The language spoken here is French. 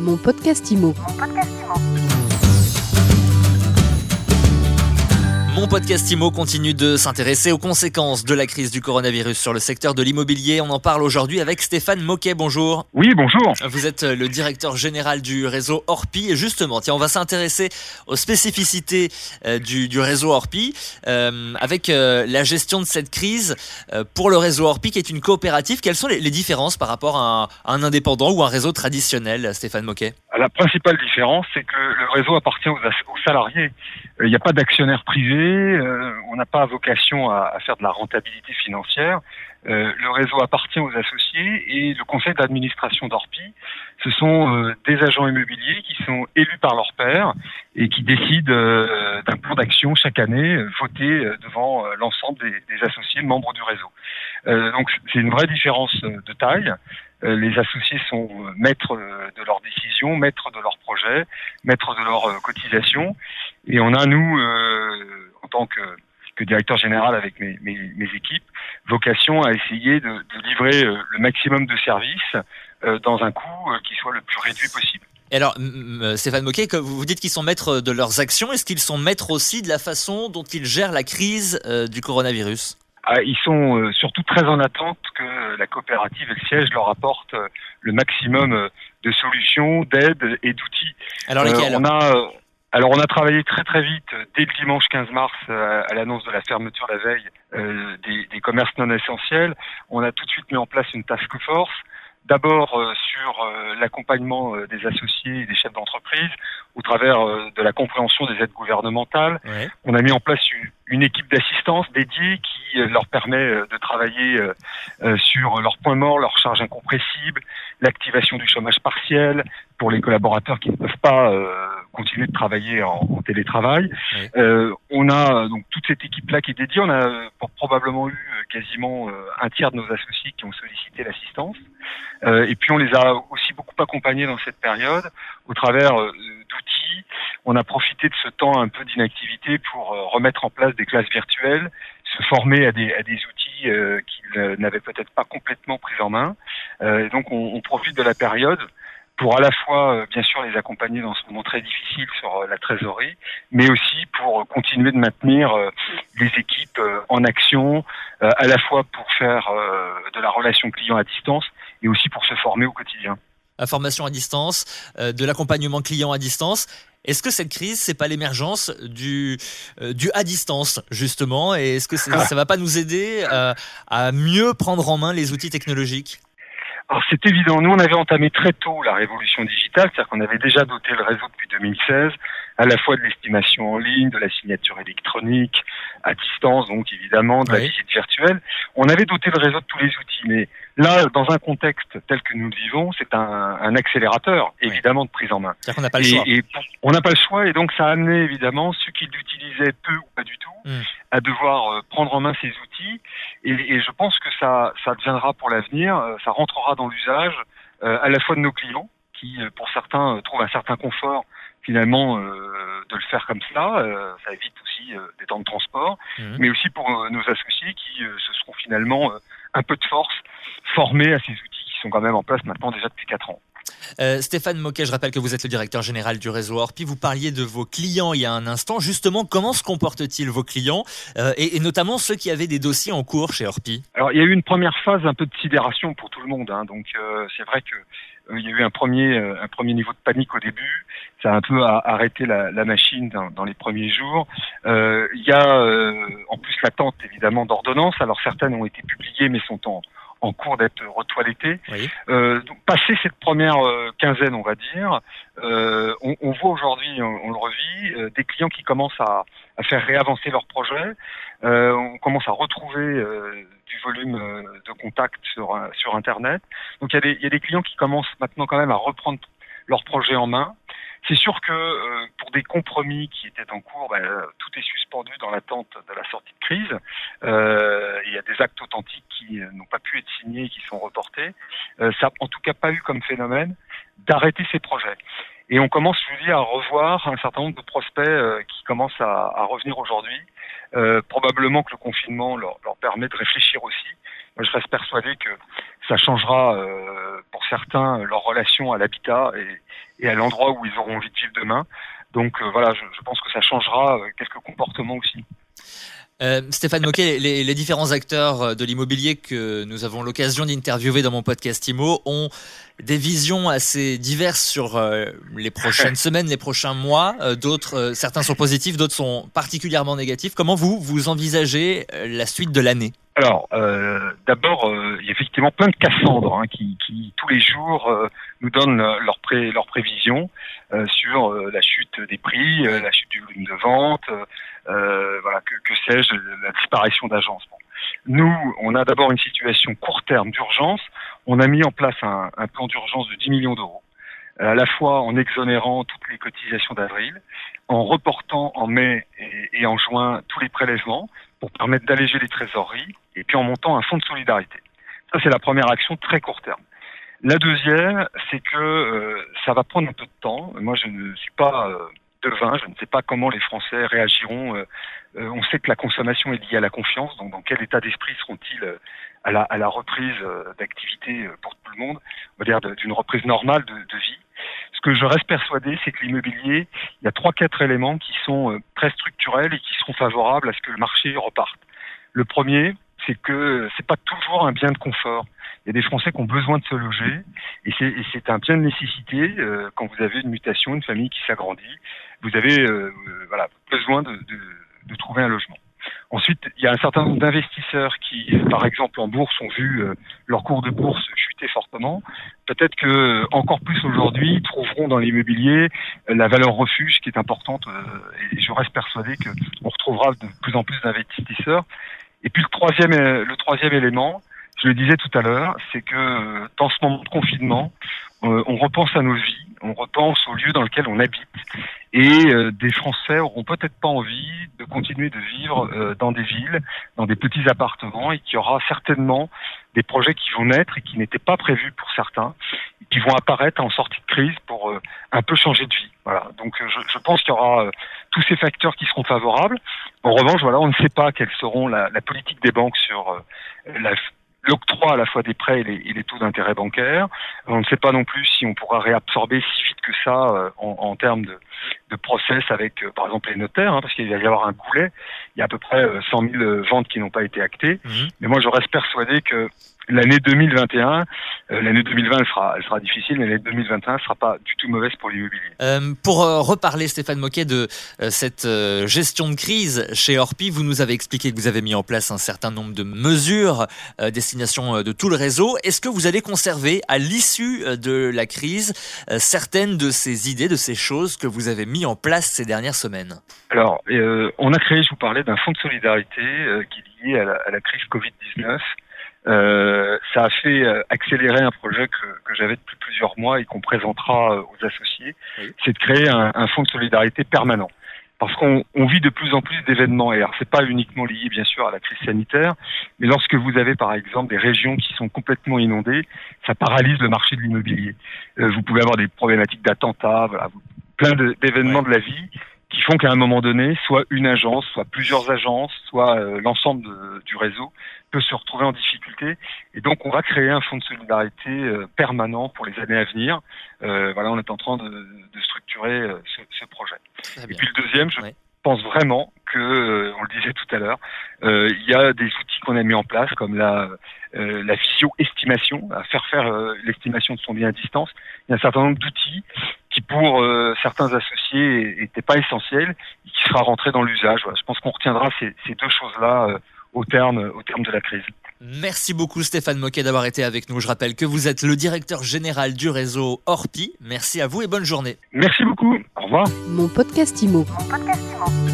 Mon podcast IMO. IMO continue de s'intéresser aux conséquences de la crise du coronavirus sur le secteur de l'immobilier. On en parle aujourd'hui avec Stéphane Moquet. Bonjour. Oui, bonjour. Vous êtes le directeur général du réseau Orpi. Et justement, tiens, on va s'intéresser aux spécificités euh, du, du, réseau Orpi euh, avec euh, la gestion de cette crise euh, pour le réseau Orpi qui est une coopérative. Quelles sont les, les différences par rapport à un, à un, indépendant ou un réseau traditionnel, Stéphane Moquet? La principale différence, c'est que le réseau appartient aux, salariés. Il n'y a pas d'actionnaire privé euh, on n'a pas vocation à, faire de la rentabilité financière. Euh, le réseau appartient aux associés et le conseil d'administration d'Orpi, ce sont euh, des agents immobiliers qui sont élus par leur père et qui décident euh, d'un plan d'action chaque année voté devant l'ensemble des, des, associés membres du réseau. donc c'est une vraie différence de taille. Les associés sont maîtres de leurs décisions, maîtres de leurs projets, maîtres de leurs cotisations. Et on a, nous, en tant que, directeur général avec mes, équipes, vocation à essayer de, livrer euh, le maximum de services euh, dans un coût euh, qui soit le plus réduit possible. Et alors, Stéphane Moquet, vous dites qu'ils sont maîtres de leurs actions, est-ce qu'ils sont maîtres aussi de la façon dont ils gèrent la crise du coronavirus? Ils sont surtout très en attente que la coopérative et le siège leur apportent le maximum de solutions, d'aides et d'outils. Alors lesquels on a alors on a travaillé très très vite dès le dimanche 15 mars euh, à l'annonce de la fermeture la veille euh, des, des, commerces non essentiels. On a tout de suite mis en place une task force. D'abord euh, sur euh, l'accompagnement euh, des associés et des chefs d'entreprise au travers de la compréhension des aides gouvernementales. Ouais. On a mis en place une, une équipe d'assistance dédiée qui leur permet de travailler sur leurs points morts, leurs charges incompressibles, l'activation du chômage partiel pour les collaborateurs qui ne peuvent pas continuer de travailler en, en télétravail. Oui. Euh, on a donc toute cette équipe-là qui est dédiée. On a probablement eu quasiment un tiers de nos associés qui ont sollicité l'assistance. Euh, et puis on les a aussi beaucoup accompagnés dans cette période au travers euh, d'outils. On a profité de ce temps un peu d'inactivité pour euh, remettre en place des classes virtuelles, se former à des, à des outils qu'ils n'avaient peut-être pas complètement pris en main. donc on, on profite de la période pour à la fois, bien sûr, les accompagner dans ce moment très difficile sur la trésorerie, mais aussi pour continuer de maintenir les équipes en action, à la fois pour faire de la relation client à distance et aussi pour se former au quotidien. La formation à distance, euh, de l'accompagnement client à distance. Est-ce que cette crise, c'est pas l'émergence du euh, du à distance justement? Et est-ce que ça va pas nous aider euh, à mieux prendre en main les outils technologiques? Alors c'est évident, nous on avait entamé très tôt la révolution digitale, c'est-à-dire qu'on avait déjà doté le réseau depuis 2016, à la fois de l'estimation en ligne, de la signature électronique, à distance donc évidemment, de oui. la visite virtuelle. On avait doté le réseau de tous les outils, mais là, dans un contexte tel que nous le vivons, c'est un, un, accélérateur évidemment de prise en main. C'est-à-dire qu'on n'a pas le choix. Et, on n'a pas le choix et donc ça a amené évidemment ceux qui l'utilisaient peu ou pas du tout mm. À devoir euh, prendre en main ces outils et, et je pense que ça, ça deviendra pour l'avenir, euh, ça rentrera dans l'usage euh, à la fois de nos clients qui, pour certains, trouvent un certain confort finalement euh, de le faire comme cela. Euh, ça évite aussi euh, des temps de transport, mmh. mais aussi pour nos associés qui se seront finalement un peu de force formés à ces outils qui sont quand même en place maintenant déjà depuis 4 ans. Euh, Stéphane Moquet, je rappelle que vous êtes le directeur général du réseau Orpi. Vous parliez de vos clients il y a un instant. Justement, comment se comportent-ils vos clients euh, et, notamment ceux qui avaient des dossiers en cours chez Orpi? Alors, il y a eu une première phase un peu de sidération pour tout le monde. Hein. Donc, euh, c'est vrai que il y a eu un premier, un premier niveau de panique au début. Ça a un peu arrêté la, la machine dans, dans, les premiers jours. Il y a en plus l'attente évidemment d'ordonnances. Alors certaines ont été publiées mais sont en, en cours d'être retoilettées. Oui. Euh, donc, passé cette première euh, quinzaine, on va dire, euh, on, on, voit aujourd'hui, on, on, le revit, des clients qui commencent à, à faire réavancer leurs projets. on commence à retrouver du volume de contacts sur, sur Internet. Donc il y, a des, il y a des clients qui commencent maintenant quand même à reprendre leurs projets en main. C'est sûr que euh, pour des compromis qui étaient en cours, ben, tout est suspendu dans l'attente de la sortie de crise. Euh, il y a des actes authentiques qui n'ont pas pu être signés et qui sont reportés. Euh, ça n'a en tout cas pas eu comme phénomène d'arrêter ces projets. Et on commence, je dis, à revoir un certain nombre de prospects euh, qui commencent à, revenir aujourd'hui. Euh, probablement que le confinement leur, permet de réfléchir aussi je reste persuadé que ça changera pour certains leur relation à l'habitat et, et, à l'endroit où ils auront envie de vivre demain. Donc voilà, je, je pense que ça changera quelques comportements aussi. Euh, Stéphane Moquet, les, les, différents acteurs euh, de l'immobilier que nous avons l'occasion d'interviewer dans mon podcast IMO ont des visions assez diverses sur euh, les prochaines semaines, les prochains mois. d'autres, certains sont positifs, d'autres sont particulièrement négatifs. Comment vous, vous envisagez la suite de l'année? Alors, d'abord, il y a effectivement plein de Cassandres hein, qui, qui, tous les jours, nous donnent leurs pré, leur prévisions sur la chute des prix, la chute du volume de vente, euh, voilà, que, que sais-je, la disparition d'agences. Nous, on a d'abord une situation court terme d'urgence. On a mis en place un, un plan d'urgence de 10 millions d'euros, à la fois en exonérant toutes les cotisations d'avril, en reportant en mai et, en juin tous les prélèvements pour permettre d'alléger les trésoreries, puis en montant un fonds de solidarité. Ça, c'est la première action très court terme. La deuxième, c'est que euh, ça va prendre un peu de temps. Moi, je ne suis pas euh, vin. Je ne sais pas comment les Français réagiront. Euh, on sait que la consommation est liée à la confiance. Donc, dans quel état d'esprit seront-ils à la, à la reprise d'activité pour tout le monde? On va dire d'une reprise normale de, de vie. Ce que je reste persuadé, c'est que l'immobilier, il y a trois, quatre éléments qui sont très structurels et qui seront favorables à ce que le marché reparte. Le premier, c'est que c'est pas toujours un bien de confort. Il y a des Français qui ont besoin de se loger et c'est un bien de nécessité euh, quand vous avez une mutation, une famille qui s'agrandit. Vous avez euh, euh, voilà, besoin de, de, de, trouver un logement. Ensuite, il y a un certain nombre d'investisseurs qui, par exemple en bourse, ont vu leur cours de bourse chuter fortement. Peut-être que encore plus aujourd'hui, trouveront dans l'immobilier la valeur refuge qui est importante. et je reste persuadé qu'on retrouvera de plus en plus d'investisseurs. Et puis le troisième, le troisième élément, je le disais tout à l'heure, c'est que euh, dans ce moment de confinement, euh, on repense à nos vies, on repense au lieu dans lequel on habite. Et euh, des Français auront peut-être pas envie de continuer de vivre dans des villes, dans des petits appartements, et qu'il y aura certainement des projets qui vont naître et qui n'étaient pas prévus pour certains, et qui vont apparaître en sortie de crise pour un peu changer de vie. Voilà. Donc je, je pense qu'il y aura tous ces facteurs qui seront favorables. En revanche, voilà, on ne sait pas quelles seront la, la politique des banques sur la l'octroi à la fois des prêts et les, taux d'intérêt bancaires. On ne sait pas non plus si on pourra réabsorber si vite que ça euh, en, en, termes de, de process avec, euh, par exemple, les notaires, hein, parce qu'il va y avoir un goulet. Il y a à peu près 100 euh, 000 ventes qui n'ont pas été actées. Mmh. Mais moi, je reste persuadé que l'année 2021, euh, l'année 2020, elle sera, elle sera difficile, mais l'année 2021 ne sera pas du tout mauvaise pour l'immobilier. Euh, pour euh, reparler, Stéphane Moquet, de euh, cette euh, gestion de crise chez Orpi, vous nous avez expliqué que vous avez mis en place un certain nombre de mesures euh, destination de tout le réseau. Est-ce que vous allez conserver, à l'issue de la crise, certaines de ces idées, de ces choses que vous avez mis en place ces dernières semaines Alors, on a créé, je vous parlais, d'un fonds de solidarité qui est lié à la, à la crise Covid-19. Euh, ça a fait euh, accélérer un projet que, que j'avais depuis plusieurs mois et qu'on présentera euh, aux associés. Oui. C'est de créer un, un, fonds de solidarité permanent. Parce qu'on on vit de plus en plus d'événements. Et alors, c'est pas uniquement lié, bien sûr, à la crise sanitaire, mais lorsque vous avez, par exemple, des régions qui sont complètement inondées, ça paralyse le marché de l'immobilier. Euh, vous pouvez avoir des problématiques d'attentats, voilà, plein d'événements de, de la vie qui font qu'à un moment donné, soit une agence, soit plusieurs agences, soit euh, l'ensemble du réseau peut se retrouver en difficulté. Et donc, on va créer un fonds de solidarité euh, permanent pour les années à venir. Euh, voilà, on est en train de, de structurer ce, ce, projet. Et puis le deuxième, je. Pense vraiment que, euh, on le disait tout à l'heure, il y a des outils qu'on a mis en place, comme la, la visio-estimation, à faire faire l'estimation de son bien à distance. Il y a un certain nombre d'outils qui pour euh, certains associés n'était pas essentiel et qui sera rentré dans l'usage. Voilà. Je pense qu'on retiendra ces, ces deux choses-là euh, au, terme, au terme de la crise. Merci beaucoup Stéphane Moquet d'avoir été avec nous. Je rappelle que vous êtes le directeur général du réseau Orpi. Merci à vous et bonne journée. Merci beaucoup. Au revoir. Mon podcast Imo. Mon podcast Imo.